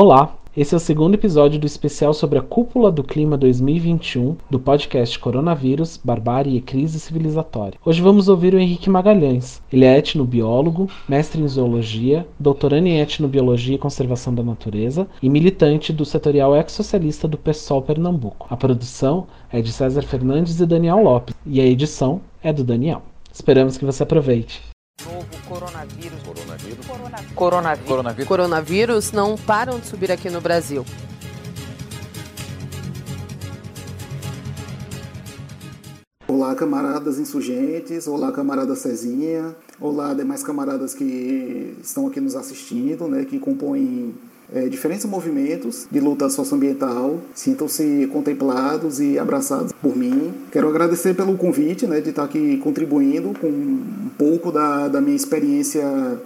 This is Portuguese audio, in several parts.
Olá, esse é o segundo episódio do especial sobre a Cúpula do Clima 2021 do podcast Coronavírus, Barbárie e Crise Civilizatória. Hoje vamos ouvir o Henrique Magalhães. Ele é etnobiólogo, mestre em zoologia, doutorando em etnobiologia e conservação da natureza e militante do setorial ex-socialista do PSOL Pernambuco. A produção é de César Fernandes e Daniel Lopes e a edição é do Daniel. Esperamos que você aproveite. Novo coronavírus. Coronavírus. Coronavírus. Coronavírus. Coronavírus não param de subir aqui no Brasil. Olá, camaradas insurgentes. Olá, camarada Cezinha. Olá, demais camaradas que estão aqui nos assistindo, né, que compõem é, diferentes movimentos de luta socioambiental. Sintam-se contemplados e abraçados por mim. Quero agradecer pelo convite né, de estar aqui contribuindo com um pouco da, da minha experiência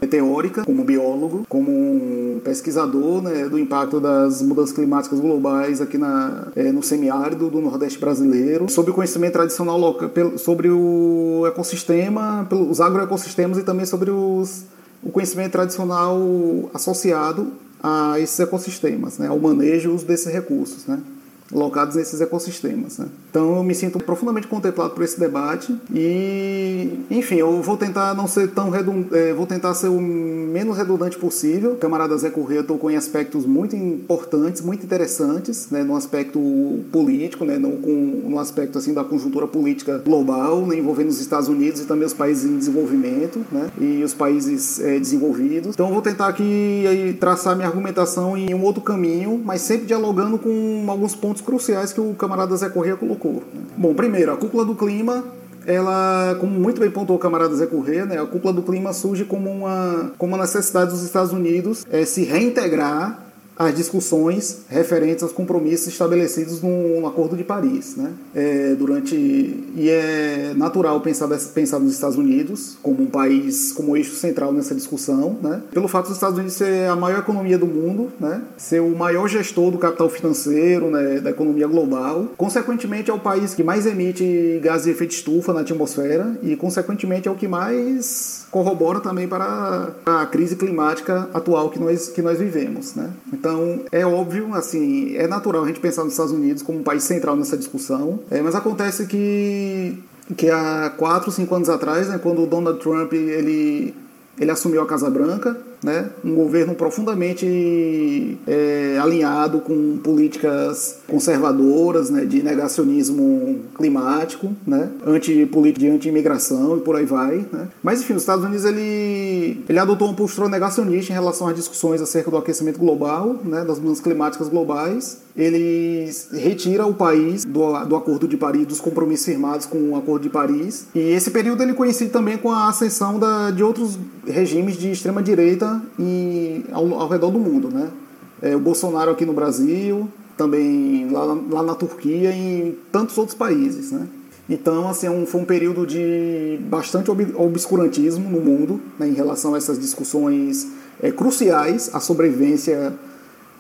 teórica como biólogo, como um pesquisador né, do impacto das mudanças climáticas globais aqui na, é, no semiárido do Nordeste brasileiro, sobre o conhecimento tradicional local, sobre o ecossistema, os agroecossistemas e também sobre os, o conhecimento tradicional associado a esses ecossistemas, né, ao manejo desses recursos, né, locados nesses ecossistemas. Né. Então eu me sinto profundamente contemplado por esse debate e, enfim, eu vou tentar não ser tão redundante, é, vou tentar ser o menos redundante possível. Camarada Zé Corrêa tocou em aspectos muito importantes, muito interessantes, né, no aspecto político, né, no, com, no aspecto assim da conjuntura política global, né, envolvendo os Estados Unidos e também os países em desenvolvimento, né, e os países é, desenvolvidos. Então eu vou tentar aqui aí, traçar minha argumentação em um outro caminho, mas sempre dialogando com alguns pontos cruciais que o camarada Zé Corrêa colocou. Bom, primeiro, a cúpula do clima ela, como muito bem pontuou o camarada Zé Corrêa, né, a cúpula do clima surge como uma, como uma necessidade dos Estados Unidos é, se reintegrar as discussões referentes aos compromissos estabelecidos no, Acordo de Paris, né? É, durante e é natural pensar pensar nos Estados Unidos como um país como eixo central nessa discussão, né? Pelo fato dos Estados Unidos ser a maior economia do mundo, né? Ser o maior gestor do capital financeiro, né? Da economia global, consequentemente é o país que mais emite gases de efeito estufa na atmosfera e consequentemente é o que mais corrobora também para a crise climática atual que nós que nós vivemos, né? Então, é óbvio, assim, é natural a gente pensar nos Estados Unidos como um país central nessa discussão, é, mas acontece que, que há quatro, cinco anos atrás, né, quando o Donald Trump ele, ele assumiu a Casa Branca, né? um governo profundamente é, alinhado com políticas conservadoras, né? de negacionismo climático, né? anti de anti-imigração e por aí vai. Né? Mas enfim, os Estados Unidos ele, ele adotou uma postura negacionista em relação às discussões acerca do aquecimento global, né? das mudanças climáticas globais. Ele retira o país do, do Acordo de Paris, dos compromissos firmados com o Acordo de Paris. E esse período ele coincide também com a ascensão da, de outros regimes de extrema direita e ao, ao redor do mundo, né? É, o Bolsonaro aqui no Brasil, também lá, lá na Turquia e em tantos outros países, né? Então, assim, é um, foi um período de bastante obscurantismo no mundo né, em relação a essas discussões é, cruciais à sobrevivência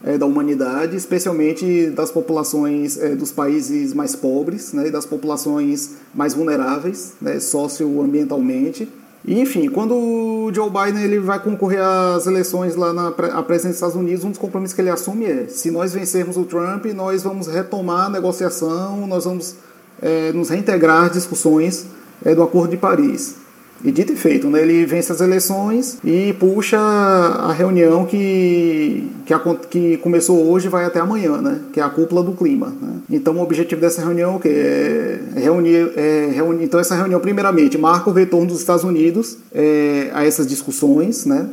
é, da humanidade, especialmente das populações é, dos países mais pobres né, e das populações mais vulneráveis né, socioambientalmente. E, enfim, quando o Joe Biden ele vai concorrer às eleições lá na a presidência dos Estados Unidos, um dos compromissos que ele assume é: se nós vencermos o Trump, nós vamos retomar a negociação, nós vamos é, nos reintegrar às discussões é, do Acordo de Paris. E dito e feito, né? ele vence as eleições e puxa a reunião que, que, a, que começou hoje e vai até amanhã, né? que é a cúpula do clima. Né? Então o objetivo dessa reunião é, é reunir, é reunir. Então essa reunião, primeiramente, marca o retorno dos Estados Unidos é, a essas discussões, né?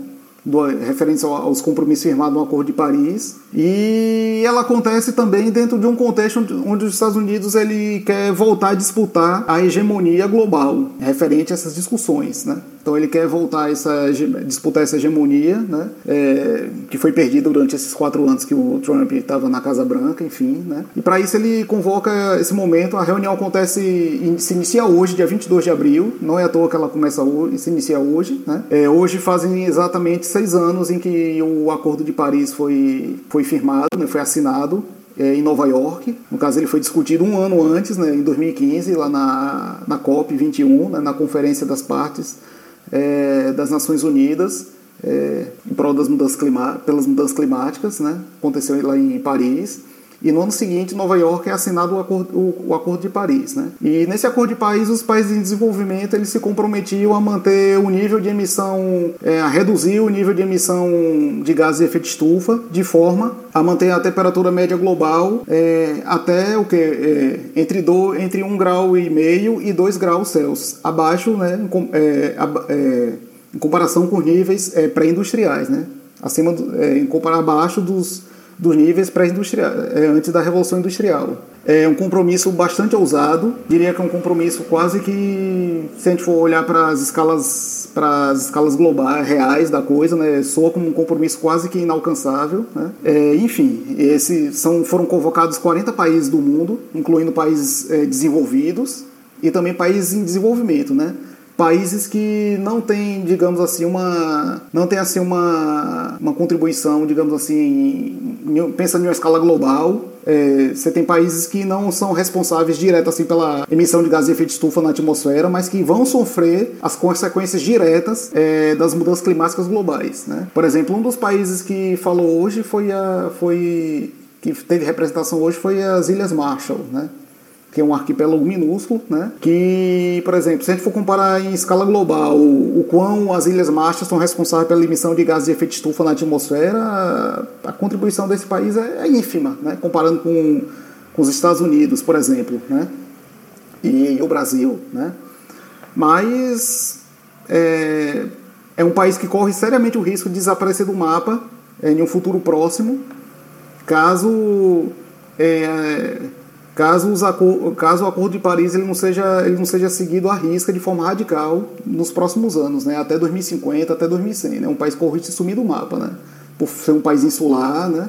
Do, referente aos compromissos firmados no Acordo de Paris. E ela acontece também dentro de um contexto onde os Estados Unidos ele quer voltar a disputar a hegemonia global, referente a essas discussões. Né? Então ele quer voltar essa, disputar essa hegemonia, né? É, que foi perdida durante esses quatro anos que o Trump estava na Casa Branca, enfim. Né? E para isso ele convoca esse momento. A reunião acontece, se inicia hoje, dia 22 de abril. Não é à toa que ela começa hoje, se inicia hoje. Né? É, hoje fazem exatamente seis anos em que o Acordo de Paris foi, foi firmado, né? foi assinado é, em Nova York. No caso, ele foi discutido um ano antes, né, em 2015, lá na, na COP21, né, na Conferência das Partes é, das Nações Unidas. é, em prol das mudanças pelas mudanças climáticas, né? Aconteceu lá em Paris. E no ano seguinte, Nova York é assinado o Acordo, o, o acordo de Paris. Né? E nesse Acordo de Paris, os países em desenvolvimento eles se comprometiam a manter o nível de emissão, é, a reduzir o nível de emissão de gases de efeito estufa, de forma a manter a temperatura média global é, até o que é, entre, do, entre 1 grau e meio e 2 graus Celsius, abaixo, né, é, é, em comparação com níveis é, pré-industriais, né? acima do, em comparar abaixo dos dos níveis pré-industriais, é, antes da Revolução Industrial. É um compromisso bastante ousado, diria que é um compromisso quase que, se a gente for olhar para as escalas, para as escalas globais, reais da coisa, né, soa como um compromisso quase que inalcançável. Né? É, enfim, esse são, foram convocados 40 países do mundo, incluindo países é, desenvolvidos e também países em desenvolvimento, né? Países que não têm, digamos assim, uma não tem assim uma, uma contribuição, digamos assim, em, pensa em uma escala global. É, você tem países que não são responsáveis direto assim pela emissão de gases de efeito estufa na atmosfera, mas que vão sofrer as consequências diretas é, das mudanças climáticas globais. Né? Por exemplo, um dos países que falou hoje foi a foi que teve representação hoje foi as Ilhas Marshall, né? Que é um arquipélago minúsculo, né? que, por exemplo, se a gente for comparar em escala global o, o quão as Ilhas Marshall são responsáveis pela emissão de gases de efeito estufa na atmosfera, a contribuição desse país é, é ínfima, né? comparando com, com os Estados Unidos, por exemplo, né? e, e o Brasil. Né? Mas é, é um país que corre seriamente o risco de desaparecer do mapa é, em um futuro próximo, caso... É, caso, os, caso o Acordo de Paris ele não, seja, ele não seja seguido à risca de forma radical nos próximos anos, né? até 2050, até 2100. Né? Um país corre de sumir do mapa, né? por ser um país insular, né?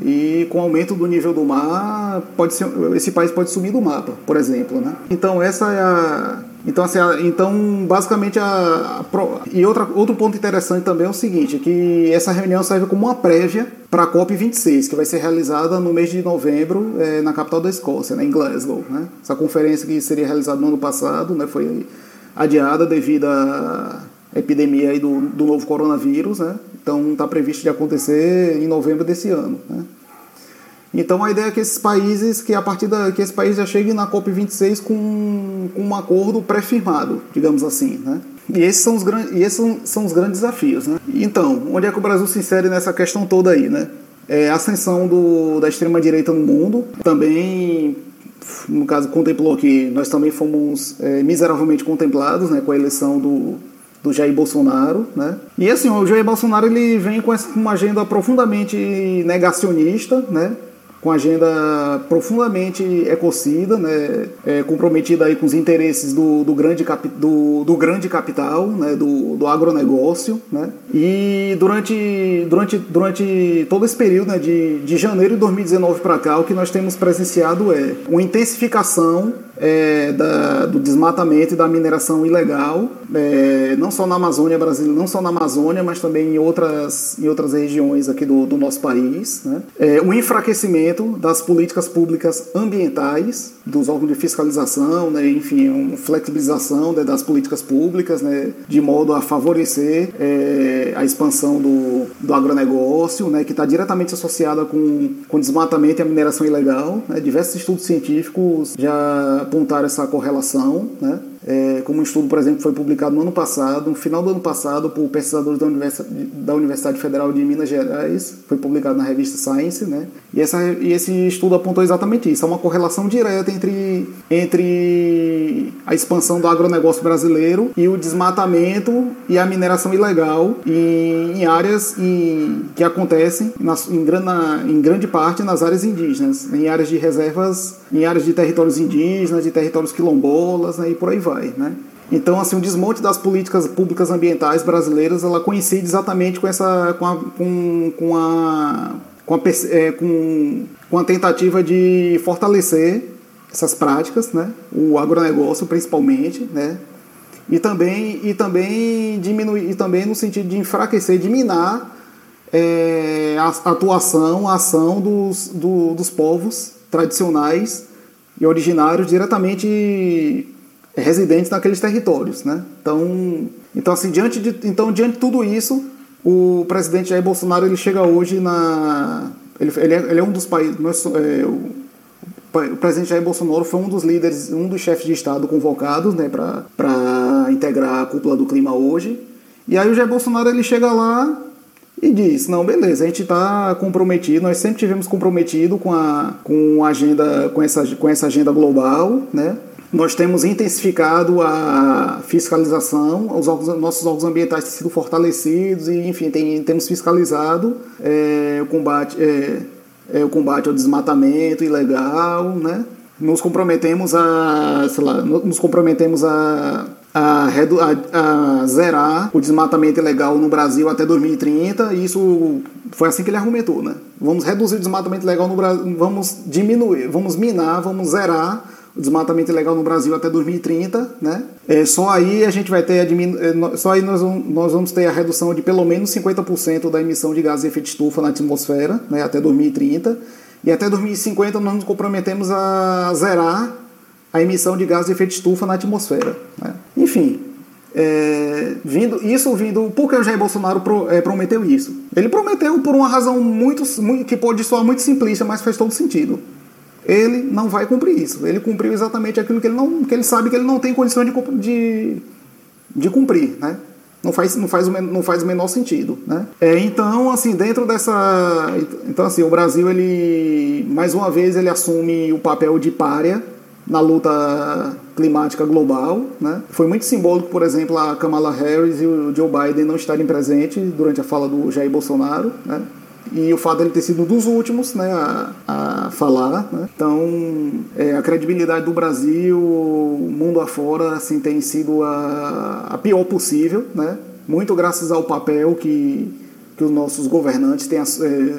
E com o aumento do nível do mar, pode ser, esse país pode sumir do mapa, por exemplo. Né? Então, essa é a então, assim, então basicamente, a, a, e outra, outro ponto interessante também é o seguinte, que essa reunião serve como uma prévia para a COP26, que vai ser realizada no mês de novembro é, na capital da Escócia, né, em Glasgow. Né? Essa conferência que seria realizada no ano passado né, foi adiada devido à epidemia do, do novo coronavírus, né? Então está previsto de acontecer em novembro desse ano. Né? Então a ideia é que esses países, que a partir da que esse país já chegue na COP26 com, com um acordo pré-firmado, digamos assim, né? E esses são os, e esses são, são os grandes desafios, né? Então, onde é que o Brasil se insere nessa questão toda aí, né? É ascensão do, da extrema-direita no mundo, também, no caso, contemplou que nós também fomos é, miseravelmente contemplados né, com a eleição do, do Jair Bolsonaro, né? E assim, o Jair Bolsonaro ele vem com uma agenda profundamente negacionista, né? com agenda profundamente ecocida, né, é, comprometida aí com os interesses do, do, grande, capi, do, do grande capital, né, do, do agronegócio. Né, e durante, durante, durante todo esse período, né, de, de janeiro de 2019 para cá, o que nós temos presenciado é uma intensificação é, da, do desmatamento e da mineração ilegal, é, não só na Amazônia brasileira, não só na Amazônia, mas também em outras, em outras regiões aqui do, do nosso país. Né? É, o enfraquecimento das políticas públicas ambientais, dos órgãos de fiscalização, né? enfim, uma flexibilização né, das políticas públicas, né? de modo a favorecer é, a expansão do, do agronegócio, né? que está diretamente associada com, com desmatamento e a mineração ilegal. Né? Diversos estudos científicos já apontar essa correlação, né? É, como um estudo, por exemplo, foi publicado no ano passado, no final do ano passado, por pesquisadores da Universidade, da Universidade Federal de Minas Gerais, foi publicado na revista Science, né? E, essa, e esse estudo apontou exatamente isso, há uma correlação direta entre, entre a expansão do agronegócio brasileiro e o desmatamento e a mineração ilegal em, em áreas em, que acontecem nas, em, na, em grande parte nas áreas indígenas, em áreas de reservas, em áreas de territórios indígenas, de territórios quilombolas, né? E por aí vai né? Então, assim, o desmonte das políticas públicas ambientais brasileiras, ela coincide exatamente com essa, com a, com, com a, com a, é, com, com a tentativa de fortalecer essas práticas, né? O agronegócio, principalmente, né? E também, e também diminuir, e também no sentido de enfraquecer, de minar é, a atuação, a ação dos, do, dos povos tradicionais e originários diretamente residentes naqueles territórios, né? Então, então assim, diante de, então, diante de tudo isso, o presidente Jair Bolsonaro ele chega hoje na. Ele, ele, é, ele é um dos países. Nós, é, o, o presidente Jair Bolsonaro foi um dos líderes, um dos chefes de Estado convocados né, para integrar a cúpula do clima hoje. E aí o Jair Bolsonaro ele chega lá e diz: não, beleza, a gente está comprometido, nós sempre tivemos comprometido com a, com a agenda, com essa, com essa agenda global, né? Nós temos intensificado a fiscalização, os órgãos, nossos órgãos ambientais têm sido fortalecidos e, enfim, tem, temos fiscalizado é, o, combate, é, é, o combate ao desmatamento ilegal, né? Nos comprometemos a, sei lá, nos comprometemos a a, a, a, zerar o desmatamento ilegal no Brasil até 2030, e isso foi assim que ele argumentou, né? Vamos reduzir o desmatamento ilegal no Brasil, vamos diminuir, vamos minar, vamos zerar desmatamento ilegal no Brasil até 2030, né? É, só aí a gente vai ter a diminu... É, só aí nós, nós vamos ter a redução de pelo menos 50% da emissão de gases de efeito estufa na atmosfera, né, até 2030. E até 2050 nós nos comprometemos a zerar a emissão de gases de efeito estufa na atmosfera. Né? Enfim, é, vindo, isso vindo. Por que o Jair Bolsonaro pro, é, prometeu isso? Ele prometeu por uma razão muito, muito, que pode soar muito simplista, mas faz todo sentido ele não vai cumprir isso. Ele cumpriu exatamente aquilo que ele, não, que ele sabe que ele não tem condições de, de, de cumprir, né? Não faz, não, faz o, não faz o menor sentido, né? É, então, assim, dentro dessa... Então, assim, o Brasil, ele, mais uma vez, ele assume o papel de párea na luta climática global, né? Foi muito simbólico, por exemplo, a Kamala Harris e o Joe Biden não estarem presentes durante a fala do Jair Bolsonaro, né? E o fato dele ter sido um dos últimos né, a, a falar. Né? Então, é, a credibilidade do Brasil, mundo afora, assim, tem sido a, a pior possível, né? muito graças ao papel que, que os nossos governantes têm, é,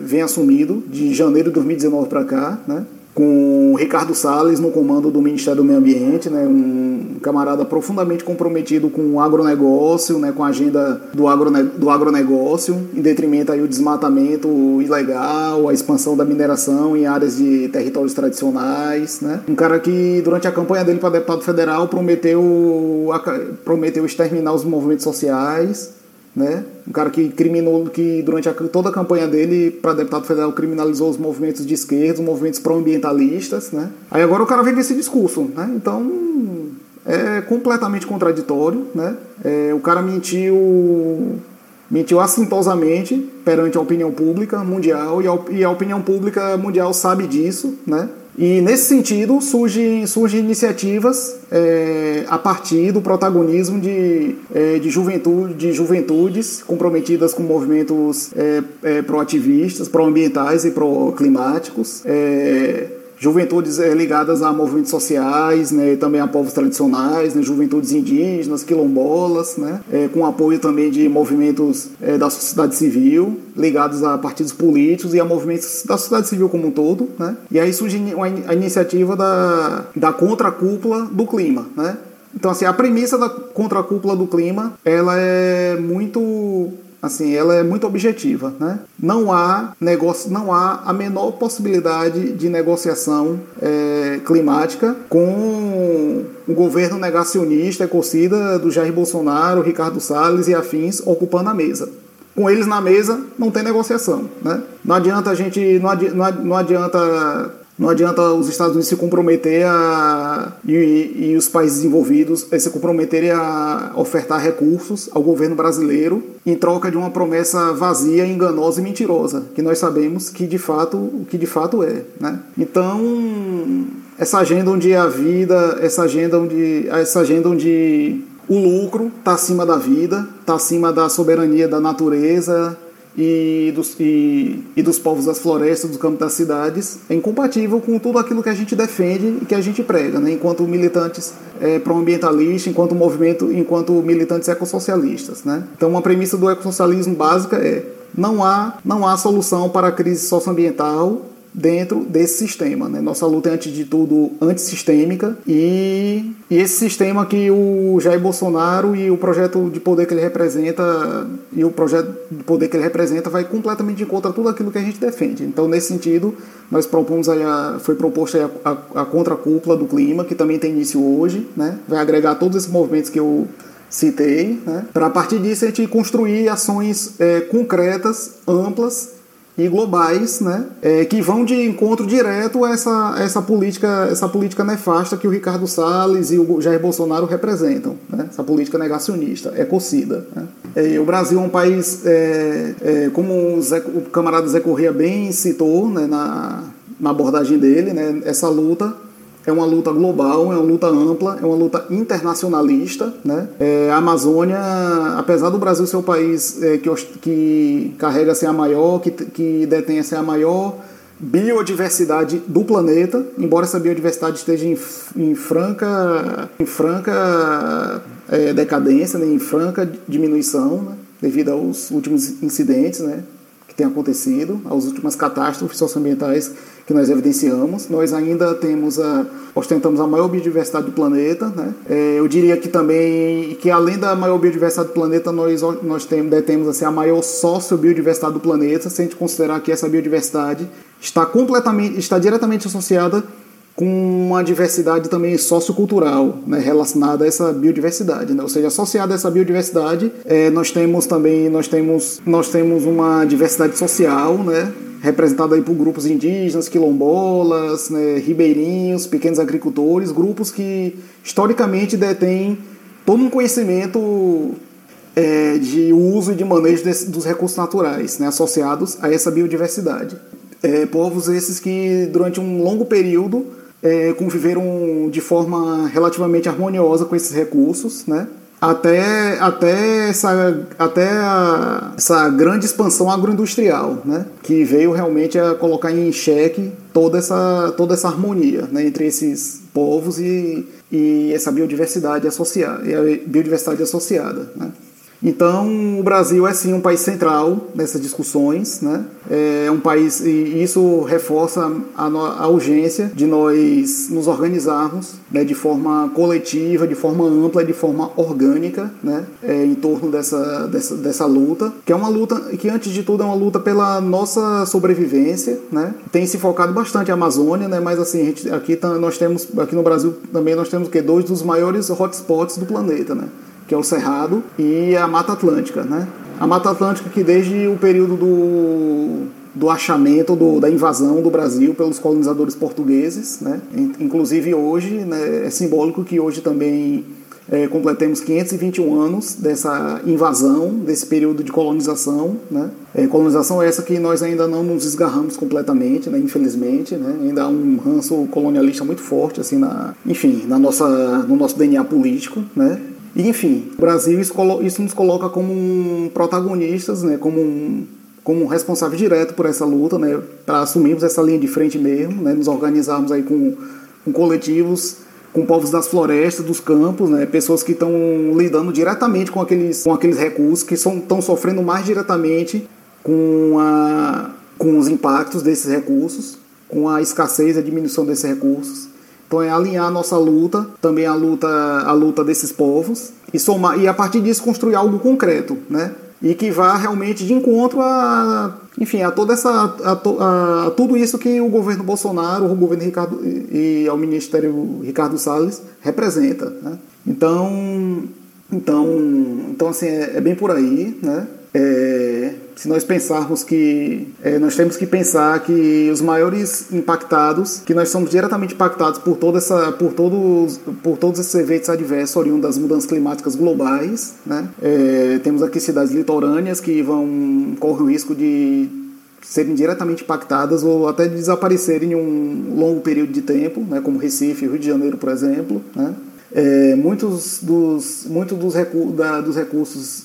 vêm assumido de janeiro de 2019 para cá. Né? Com Ricardo Salles no comando do Ministério do Meio Ambiente, né, um camarada profundamente comprometido com o agronegócio, né, com a agenda do, agrone, do agronegócio, em detrimento aí o desmatamento ilegal, a expansão da mineração em áreas de territórios tradicionais. Né. Um cara que, durante a campanha dele para deputado federal, prometeu, prometeu exterminar os movimentos sociais, né? Um cara que criminou, que durante a, toda a campanha dele para deputado federal criminalizou os movimentos de esquerda, os movimentos pró-ambientalistas, né? Aí agora o cara vem com esse discurso, né? Então é completamente contraditório, né? É, o cara mentiu mentiu assintosamente perante a opinião pública mundial e a, e a opinião pública mundial sabe disso, né? E nesse sentido surgem, surgem iniciativas é, a partir do protagonismo de, é, de, juventude, de juventudes comprometidas com movimentos é, é proativistas, pró-ambientais e pró-climáticos. É, juventudes é, ligadas a movimentos sociais, né, também a povos tradicionais, né, juventudes indígenas, quilombolas, né, é, com apoio também de movimentos é, da sociedade civil, ligados a partidos políticos e a movimentos da sociedade civil como um todo. Né, e aí surge a iniciativa da, da contracúpula do clima. Né. Então, assim, a premissa da contracúpula do clima, ela é muito assim, ela é muito objetiva, né? Não há negócio, não há a menor possibilidade de negociação é, climática com o governo negacionista, ecocida do Jair Bolsonaro, Ricardo Salles e afins ocupando a mesa com eles na mesa não tem negociação, né? Não adianta a gente, não adianta, não adianta não adianta os Estados Unidos se comprometer a, e, e, os países envolvidos se comprometerem a ofertar recursos ao governo brasileiro em troca de uma promessa vazia, enganosa e mentirosa, que nós sabemos que de fato o que de fato é, né? Então essa agenda onde a vida, essa agenda onde essa agenda onde o lucro está acima da vida, está acima da soberania da natureza, e dos, e, e dos povos das florestas, do campo das cidades, é incompatível com tudo aquilo que a gente defende e que a gente prega, né? enquanto militantes é, pró-ambientalistas, enquanto movimento, enquanto militantes ecossocialistas. Né? Então, uma premissa do ecossocialismo básica é não há, não há solução para a crise socioambiental dentro desse sistema. Né? Nossa luta é, antes de tudo, antissistêmica e, e esse sistema que o Jair Bolsonaro e o projeto de poder que ele representa e o projeto de poder que ele representa vai completamente contra tudo aquilo que a gente defende. Então, nesse sentido, nós propomos aí a, foi proposta a, a, a contracúpula do clima, que também tem início hoje, né? vai agregar todos esses movimentos que eu citei, né? para a partir disso a gente construir ações é, concretas, amplas e globais, né, é, que vão de encontro direto a essa, essa, política, essa política nefasta que o Ricardo Salles e o Jair Bolsonaro representam, né, essa política negacionista, ecocida. Né. É, o Brasil é um país, é, é como o, Zé, o, camarada Zé Corrêa bem citou né, na, na abordagem dele, né, essa luta é uma luta global, é uma luta ampla, é uma luta internacionalista. Né? É, a Amazônia, apesar do Brasil ser o país é, que, que carrega a maior, que, que detém a maior biodiversidade do planeta, embora essa biodiversidade esteja em, em franca, em franca é, decadência, né? em franca diminuição, né? devido aos últimos incidentes né? Têm acontecido, às últimas catástrofes socioambientais que nós evidenciamos. Nós ainda temos a, ostentamos a maior biodiversidade do planeta. Né? É, eu diria que também que além da maior biodiversidade do planeta, nós, nós temos, detemos assim, a maior sociobiodiversidade do planeta, se a gente considerar que essa biodiversidade está completamente, está diretamente associada com uma diversidade também sociocultural né, relacionada a essa biodiversidade, né? ou seja, associada a essa biodiversidade, é, nós temos também nós temos nós temos uma diversidade social, né, representado aí por grupos indígenas, quilombolas, né, ribeirinhos, pequenos agricultores, grupos que historicamente detêm todo um conhecimento é, de uso e de manejo dos recursos naturais, né, associados a essa biodiversidade. É, povos esses que durante um longo período é, conviveram de forma relativamente harmoniosa com esses recursos, né? até, até, essa, até a, essa grande expansão agroindustrial, né? que veio realmente a colocar em xeque toda essa, toda essa harmonia né? entre esses povos e, e essa biodiversidade associada, e a biodiversidade associada. Né? Então, o Brasil é sim um país central nessas discussões, né? É um país e isso reforça a, a urgência de nós nos organizarmos, né, de forma coletiva, de forma ampla, de forma orgânica, né, é, em torno dessa, dessa, dessa luta, que é uma luta que antes de tudo é uma luta pela nossa sobrevivência, né? Tem se focado bastante a Amazônia, né? Mas assim, gente, aqui nós temos aqui no Brasil também nós temos que dois dos maiores hotspots do planeta, né? Que é o Cerrado, e a Mata Atlântica. Né? A Mata Atlântica que desde o período do, do achamento, do, da invasão do Brasil pelos colonizadores portugueses, né? inclusive hoje, né, é simbólico que hoje também é, completemos 521 anos dessa invasão, desse período de colonização. Né? É, colonização essa que nós ainda não nos esgarramos completamente, né? infelizmente. Né? Ainda há um ranço colonialista muito forte, assim, na, enfim, na nossa, no nosso DNA político. Né? Enfim, o Brasil, isso, nos coloca como protagonistas, né, como um, como um responsável direto por essa luta, né, para assumirmos essa linha de frente mesmo, né, nos organizarmos aí com, com coletivos, com povos das florestas, dos campos, né, pessoas que estão lidando diretamente com aqueles, com aqueles recursos, que estão sofrendo mais diretamente com, a, com os impactos desses recursos, com a escassez e a diminuição desses recursos. Então é alinhar a nossa luta, também a luta, a luta desses povos e somar e a partir disso construir algo concreto, né? E que vá realmente de encontro a, enfim, a toda essa a, a, a tudo isso que o governo Bolsonaro, o governo Ricardo e, e ao ministério Ricardo Salles representa, né? Então, então, então assim é, é bem por aí, né? É, se nós pensarmos que é, nós temos que pensar que os maiores impactados, que nós somos diretamente impactados por toda essa, por todos, por todos esses eventos adversos oriundos das mudanças climáticas globais, né? É, temos aqui cidades litorâneas que vão correm o risco de serem diretamente impactadas ou até de desaparecerem em um longo período de tempo, né? Como Recife, Rio de Janeiro, por exemplo, né? É, muitos dos, muitos dos, recu da, dos recursos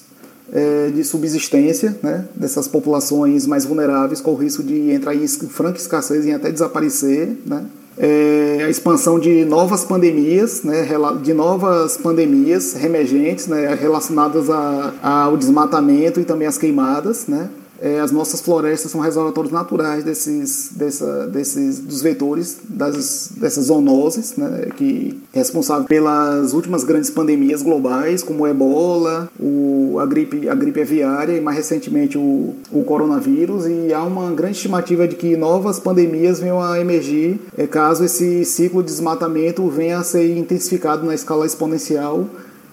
é, de subsistência né, dessas populações mais vulneráveis, com o risco de entrar em franca escassez e até desaparecer. Né. É, a expansão de novas pandemias, né, de novas pandemias remergentes né, relacionadas a, ao desmatamento e também às queimadas, né, é, as nossas florestas são reservatórios naturais desses, dessa, desses dos vetores das, dessas zoonoses, né, que é responsável pelas últimas grandes pandemias globais, como o ebola, o, a, gripe, a gripe aviária e mais recentemente o, o coronavírus, e há uma grande estimativa de que novas pandemias venham a emergir é, caso esse ciclo de desmatamento venha a ser intensificado na escala exponencial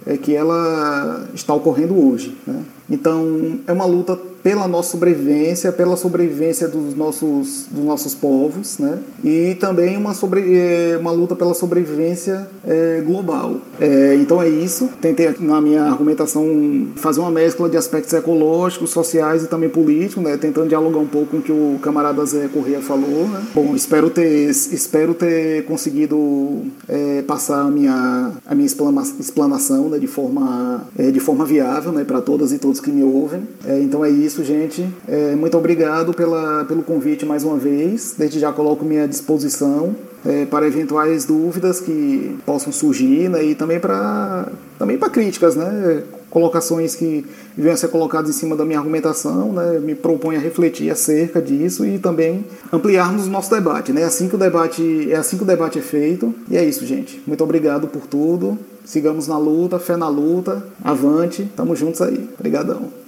é que ela está ocorrendo hoje. Né? Então, é uma luta pela nossa sobrevivência, pela sobrevivência dos nossos, dos nossos povos, né? E também uma, sobre, é, uma luta pela sobrevivência é, global. É, então é isso. Tentei na minha argumentação fazer uma mescla de aspectos ecológicos, sociais e também políticos, né? Tentando dialogar um pouco com o que o camarada Zé Corrêa falou, né? Bom, espero ter, espero ter conseguido é, passar a minha, a minha explanação né? de, forma, de forma viável né? para todas e todos que me ouvem. Então é isso isso, gente. É, muito obrigado pela, pelo convite mais uma vez. Desde já coloco minha disposição é, para eventuais dúvidas que possam surgir né, e também para também críticas, né? Colocações que venham a ser colocadas em cima da minha argumentação, né? Me proponho a refletir acerca disso e também ampliarmos o nosso debate, né? Assim que o debate é assim que o debate é feito. E é isso, gente. Muito obrigado por tudo. Sigamos na luta, fé na luta. Avante. Tamo juntos aí. Obrigadão.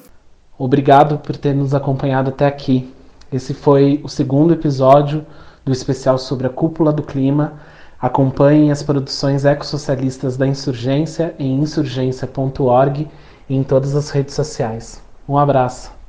Obrigado por ter nos acompanhado até aqui. Esse foi o segundo episódio do especial sobre a cúpula do clima. Acompanhem as produções ecossocialistas da Insurgência em insurgência.org e em todas as redes sociais. Um abraço.